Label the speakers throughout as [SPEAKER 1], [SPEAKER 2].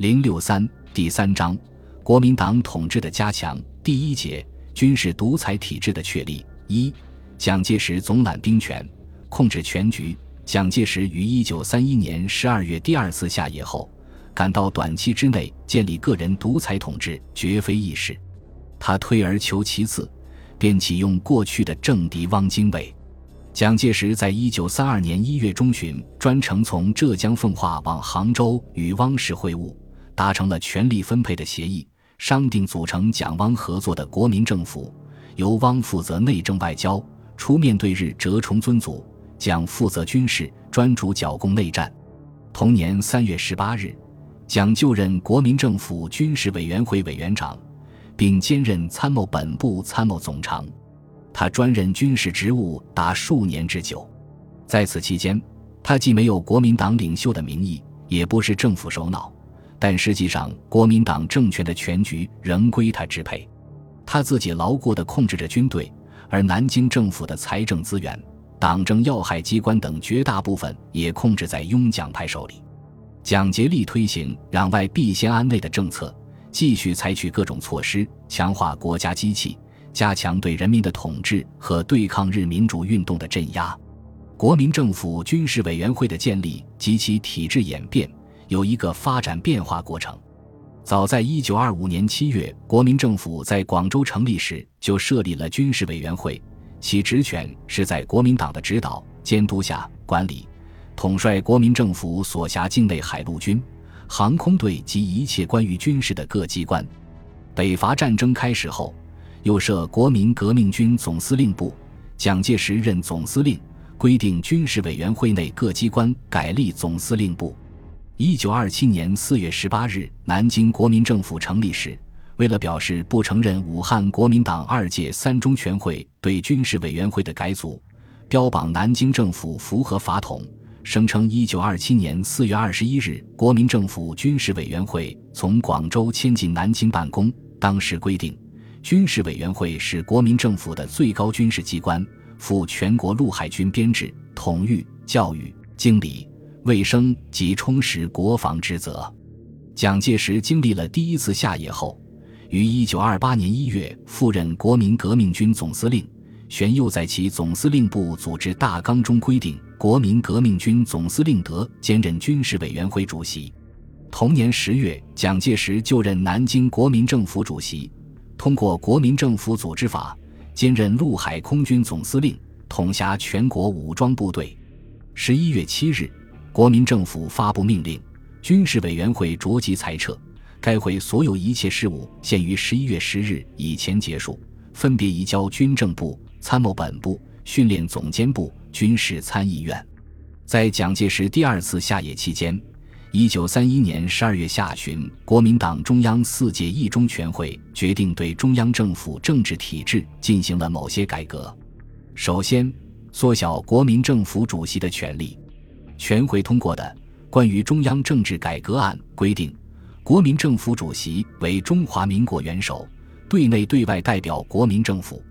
[SPEAKER 1] 零六三第三章，国民党统治的加强。第一节，军事独裁体制的确立。一，蒋介石总揽兵权，控制全局。蒋介石于一九三一年十二月第二次下野后，感到短期之内建立个人独裁统治绝非易事，他退而求其次，便启用过去的政敌汪精卫。蒋介石在一九三二年一月中旬专程从浙江奉化往杭州与汪氏会晤，达成了权力分配的协议，商定组成蒋汪合作的国民政府，由汪负责内政外交，出面对日折冲尊祖。蒋负责军事，专主剿共内战。同年三月十八日，蒋就任国民政府军事委员会委员长，并兼任参谋本部参谋总长。他专任军事职务达数年之久。在此期间，他既没有国民党领袖的名义，也不是政府首脑，但实际上国民党政权的全局仍归他支配。他自己牢固地控制着军队，而南京政府的财政资源。党政要害机关等绝大部分也控制在拥蒋派手里，蒋竭力推行攘外必先安内的政策，继续采取各种措施，强化国家机器，加强对人民的统治和对抗日民主运动的镇压。国民政府军事委员会的建立及其体制演变有一个发展变化过程。早在一九二五年七月，国民政府在广州成立时，就设立了军事委员会。其职权是在国民党的指导监督下管理、统帅国民政府所辖境内海陆军、航空队及一切关于军事的各机关。北伐战争开始后，又设国民革命军总司令部，蒋介石任总司令，规定军事委员会内各机关改立总司令部。一九二七年四月十八日，南京国民政府成立时。为了表示不承认武汉国民党二届三中全会对军事委员会的改组，标榜南京政府符合法统，声称一九二七年四月二十一日国民政府军事委员会从广州迁进南京办公。当时规定，军事委员会是国民政府的最高军事机关，负全国陆海军编制、统御、教育、经理、卫生及充实国防职责。蒋介石经历了第一次下野后。于一九二八年一月赴任国民革命军总司令，旋又在其总司令部组织大纲中规定，国民革命军总司令德兼任军事委员会主席。同年十月，蒋介石就任南京国民政府主席，通过国民政府组织法，兼任陆海空军总司令，统辖全国武装部队。十一月七日，国民政府发布命令，军事委员会着即裁撤。该会所有一切事务限于十一月十日以前结束，分别移交军政部、参谋本部、训练总监部、军事参议院。在蒋介石第二次下野期间，一九三一年十二月下旬，国民党中央四届一中全会决定对中央政府政治体制进行了某些改革。首先，缩小国民政府主席的权力。全会通过的《关于中央政治改革案》规定。国民政府主席为中华民国元首，对内对外代表国民政府，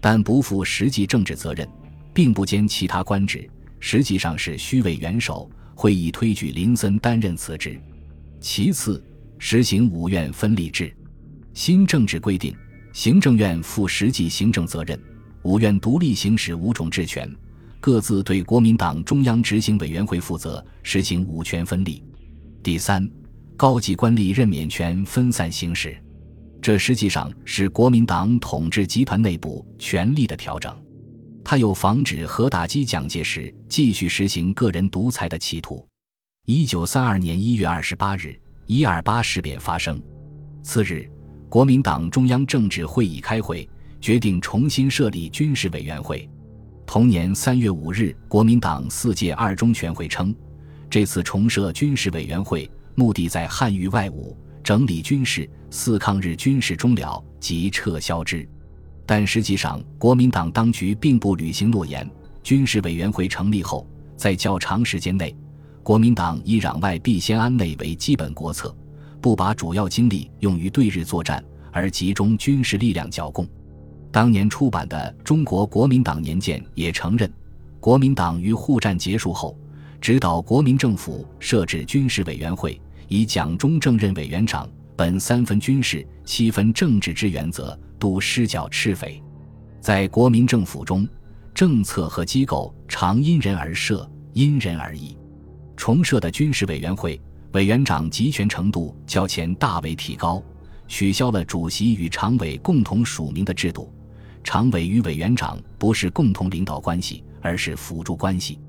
[SPEAKER 1] 但不负实际政治责任，并不兼其他官职，实际上是虚位元首。会议推举林森担任此职。其次，实行五院分立制。新政治规定，行政院负实际行政责任，五院独立行使五种治权，各自对国民党中央执行委员会负责，实行五权分立。第三。高级官吏任免权分散行使，这实际上是国民党统治集团内部权力的调整。他有防止和打击蒋介石继续实行个人独裁的企图。一九三二年一月二十八日，一二八事变发生。次日，国民党中央政治会议开会，决定重新设立军事委员会。同年三月五日，国民党四届二中全会称，这次重设军事委员会。目的在汉御外务，整理军事，四抗日军事终了即撤销之。但实际上，国民党当局并不履行诺言。军事委员会成立后，在较长时间内，国民党以攘外必先安内为基本国策，不把主要精力用于对日作战，而集中军事力量剿共。当年出版的《中国国民党年鉴》也承认，国民党于沪战结束后。指导国民政府设置军事委员会，以蒋中正任委员长，本三分军事、七分政治之原则，督施剿赤匪。在国民政府中，政策和机构常因人而设，因人而异。重设的军事委员会委员长集权程度较前大为提高，取消了主席与常委共同署名的制度，常委与委员长不是共同领导关系，而是辅助关系。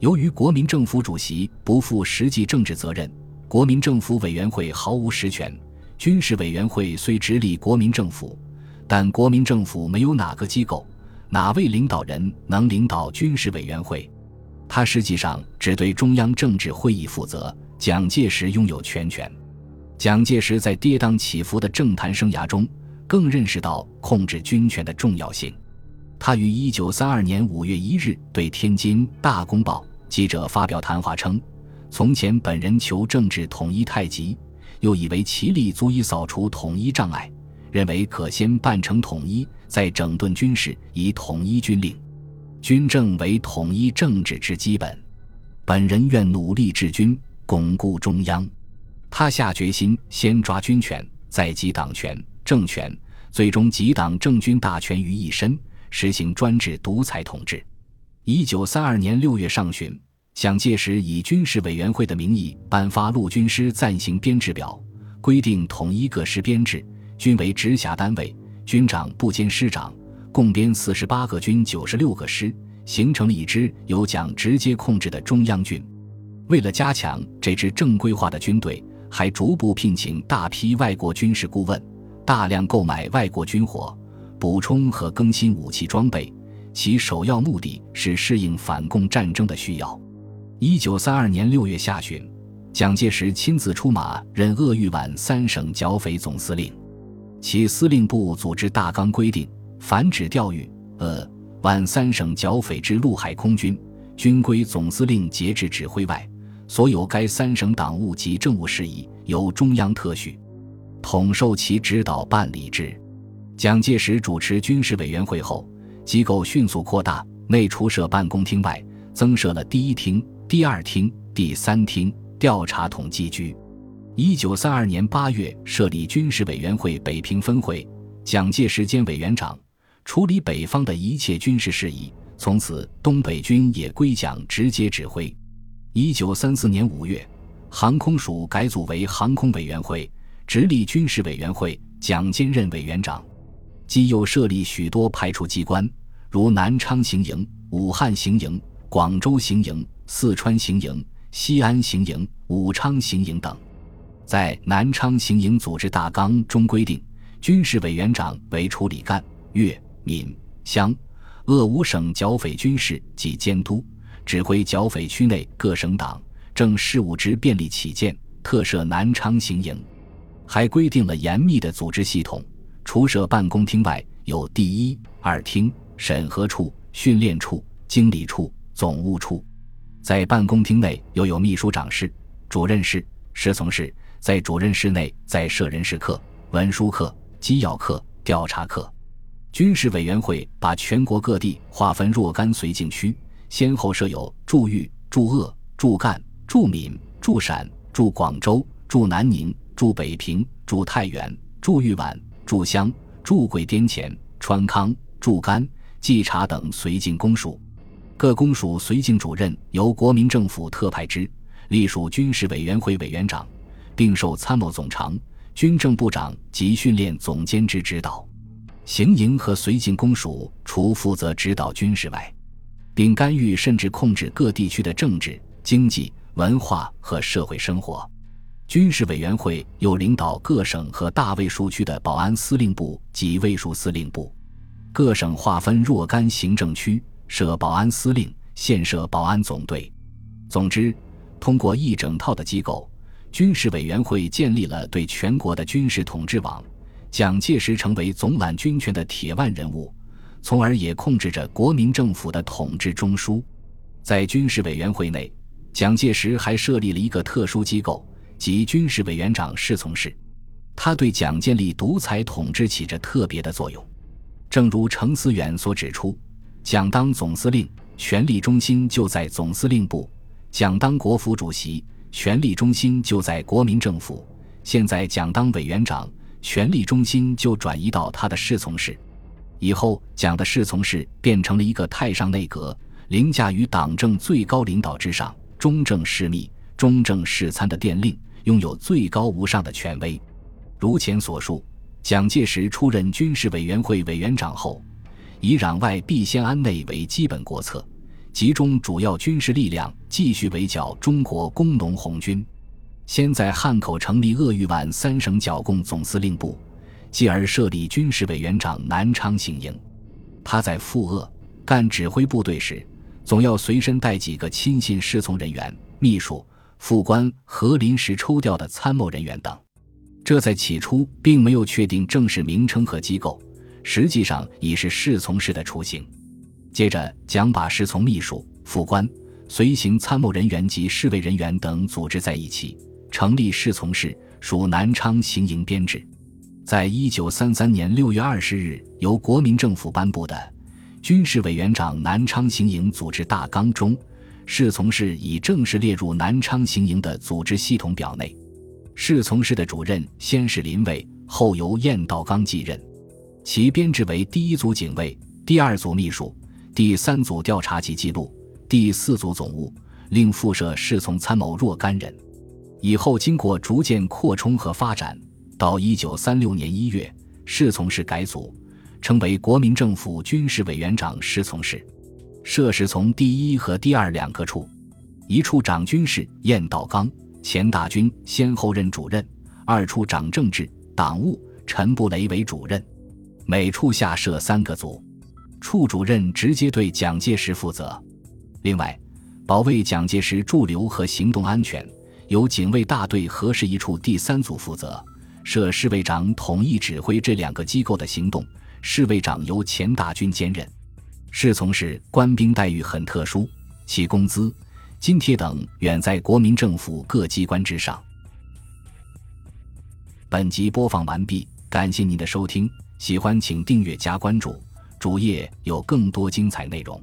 [SPEAKER 1] 由于国民政府主席不负实际政治责任，国民政府委员会毫无实权。军事委员会虽直隶国民政府，但国民政府没有哪个机构、哪位领导人能领导军事委员会。他实际上只对中央政治会议负责。蒋介石拥有全权。蒋介石在跌宕起伏的政坛生涯中，更认识到控制军权的重要性。他于一九三二年五月一日对天津《大公报》记者发表谈话称：“从前本人求政治统一太急，又以为其力足以扫除统一障碍，认为可先办成统一，再整顿军事，以统一军令。”军政为统一政治之基本，本人愿努力治军，巩固中央。他下决心先抓军权，再集党权、政权，最终集党政军大权于一身，实行专制独裁统治。一九三二年六月上旬，蒋介石以军事委员会的名义颁发陆军师暂行编制表，规定统一各师编制，均为直辖单位，军长不兼师长。共编四十八个军，九十六个师，形成了一支由蒋直接控制的中央军。为了加强这支正规化的军队，还逐步聘请大批外国军事顾问，大量购买外国军火，补充和更新武器装备。其首要目的是适应反共战争的需要。一九三二年六月下旬，蒋介石亲自出马任鄂豫皖三省剿匪总司令，其司令部组织大纲规定。凡指调豫，呃，皖三省剿匪之陆海空军，均归总司令节制指挥外。所有该三省党务及政务事宜，由中央特许，统受其指导办理之。蒋介石主持军事委员会后，机构迅速扩大，内除设办公厅外，增设了第一厅、第二厅、第三厅、调查统计局。一九三二年八月，设立军事委员会北平分会，蒋介石兼委员长。处理北方的一切军事事宜，从此东北军也归蒋直接指挥。一九三四年五月，航空署改组为航空委员会，直隶军事委员会，蒋兼任委员长。即又设立许多派出机关，如南昌行营、武汉行营、广州行营、四川行营、西安行营、武昌行营等。在南昌行营组织大纲中规定，军事委员长为处理赣粤。闽湘鄂五省剿匪军事及监督指挥剿匪区内各省党政事务之便利起见，特设南昌行营，还规定了严密的组织系统。除设办公厅外，有第一、二厅、审核处、训练处、经理处、总务处。在办公厅内，又有秘书长室、主任室、侍从室。在主任室内，再设人事课、文书课、机要课、调查课。军事委员会把全国各地划分若干绥靖区，先后设有驻豫、驻鄂、驻赣、驻闽、驻陕、驻广州、驻南宁、驻北平、驻太原、驻豫皖、驻湘、驻桂滇黔、川康、驻甘、冀察等绥靖公署。各公署绥靖主任由国民政府特派之，隶属军事委员会委员长，并受参谋总长、军政部长及训练总监之指导。行营和绥靖公署除负责指导军事外，并干预甚至控制各地区的政治、经济、文化和社会生活。军事委员会又领导各省和大卫戍区的保安司令部及卫戍司令部。各省划分若干行政区，设保安司令，县设保安总队。总之，通过一整套的机构，军事委员会建立了对全国的军事统治网。蒋介石成为总揽军权的铁腕人物，从而也控制着国民政府的统治中枢。在军事委员会内，蒋介石还设立了一个特殊机构，及军事委员长侍从室，他对蒋建立独裁统治起着特别的作用。正如程思远所指出，蒋当总司令，权力中心就在总司令部；蒋当国府主席，权力中心就在国民政府。现在蒋当委员长，权力中心就转移到他的侍从室。以后，蒋的侍从室变成了一个太上内阁，凌驾于党政最高领导之上，中正事密、中正事参的电令，拥有最高无上的权威。如前所述，蒋介石出任军事委员会委员长后，以攘外必先安内为基本国策，集中主要军事力量，继续围剿中国工农红军。先在汉口成立鄂豫皖三省剿共总司令部，继而设立军事委员长南昌行营。他在赴鄂干指挥部队时，总要随身带几个亲信侍从人员、秘书、副官和临时抽调的参谋人员等。这在起初并没有确定正式名称和机构，实际上已是侍从室的雏形。接着，蒋把侍从秘书、副官、随行参谋人员及侍卫人员等组织在一起，成立侍从室，属南昌行营编制。在一九三三年六月二十日由国民政府颁布的《军事委员长南昌行营组织大纲》中，侍从室已正式列入南昌行营的组织系统表内。侍从室的主任先是林伟，后由晏道刚继任，其编制为第一组警卫、第二组秘书、第三组调查及记录、第四组总务，另附设侍从参谋若干人。以后经过逐渐扩充和发展，到一九三六年一月，侍从室改组，成为国民政府军事委员长侍从室，设侍从第一和第二两个处，一处长军事，晏道刚。钱大军先后任主任，二处长政治、党务，陈布雷为主任，每处下设三个组，处主任直接对蒋介石负责。另外，保卫蒋介石驻留和行动安全，由警卫大队核实一处第三组负责，设侍卫长统一指挥这两个机构的行动，侍卫长由钱大军兼任。侍从室官兵待遇很特殊，其工资。津贴等远在国民政府各机关之上。本集播放完毕，感谢您的收听，喜欢请订阅加关注，主页有更多精彩内容。